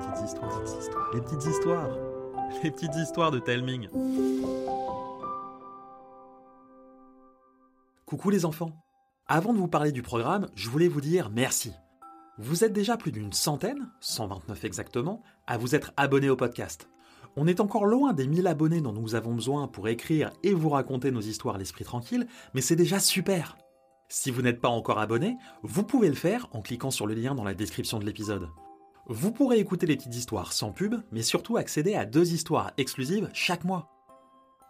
petites histoires, les petites histoires, les petites histoires de Telming. Coucou les enfants. Avant de vous parler du programme, je voulais vous dire merci. Vous êtes déjà plus d'une centaine, 129 exactement, à vous être abonnés au podcast. On est encore loin des 1000 abonnés dont nous avons besoin pour écrire et vous raconter nos histoires l'esprit tranquille, mais c'est déjà super. Si vous n'êtes pas encore abonné, vous pouvez le faire en cliquant sur le lien dans la description de l'épisode. Vous pourrez écouter les petites histoires sans pub, mais surtout accéder à deux histoires exclusives chaque mois.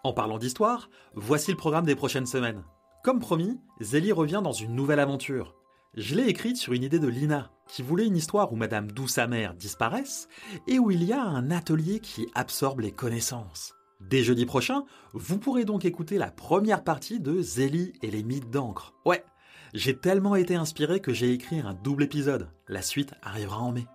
En parlant d'histoire, voici le programme des prochaines semaines. Comme promis, Zélie revient dans une nouvelle aventure. Je l'ai écrite sur une idée de Lina, qui voulait une histoire où Madame Douce-Amère disparaisse et où il y a un atelier qui absorbe les connaissances. Dès jeudi prochain, vous pourrez donc écouter la première partie de Zélie et les mythes d'encre. Ouais, j'ai tellement été inspiré que j'ai écrit un double épisode. La suite arrivera en mai.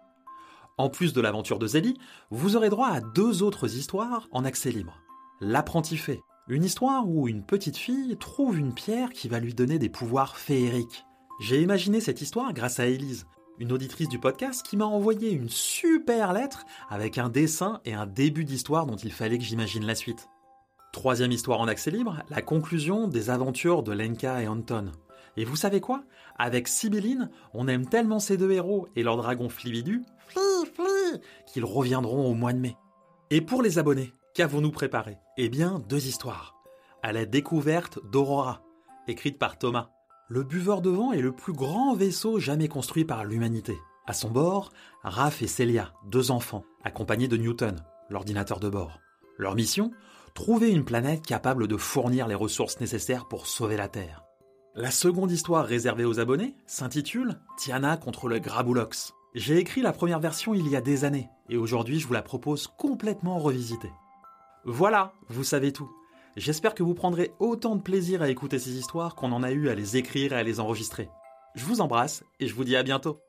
En plus de l'aventure de Zélie, vous aurez droit à deux autres histoires en accès libre. L'apprenti fait, une histoire où une petite fille trouve une pierre qui va lui donner des pouvoirs féeriques. J'ai imaginé cette histoire grâce à Élise, une auditrice du podcast qui m'a envoyé une super lettre avec un dessin et un début d'histoire dont il fallait que j'imagine la suite. Troisième histoire en accès libre, la conclusion des aventures de Lenka et Anton. Et vous savez quoi? Avec Sibylline, on aime tellement ces deux héros et leur dragon Flividu, Fli, Qu'ils reviendront au mois de mai. Et pour les abonnés, qu'avons-nous préparé? Eh bien, deux histoires. À la découverte d'Aurora, écrite par Thomas. Le buveur de vent est le plus grand vaisseau jamais construit par l'humanité. À son bord, Raph et Celia, deux enfants, accompagnés de Newton, l'ordinateur de bord. Leur mission? Trouver une planète capable de fournir les ressources nécessaires pour sauver la Terre. La seconde histoire réservée aux abonnés s'intitule Tiana contre le Graboulox. J'ai écrit la première version il y a des années, et aujourd'hui je vous la propose complètement revisitée. Voilà, vous savez tout. J'espère que vous prendrez autant de plaisir à écouter ces histoires qu'on en a eu à les écrire et à les enregistrer. Je vous embrasse et je vous dis à bientôt.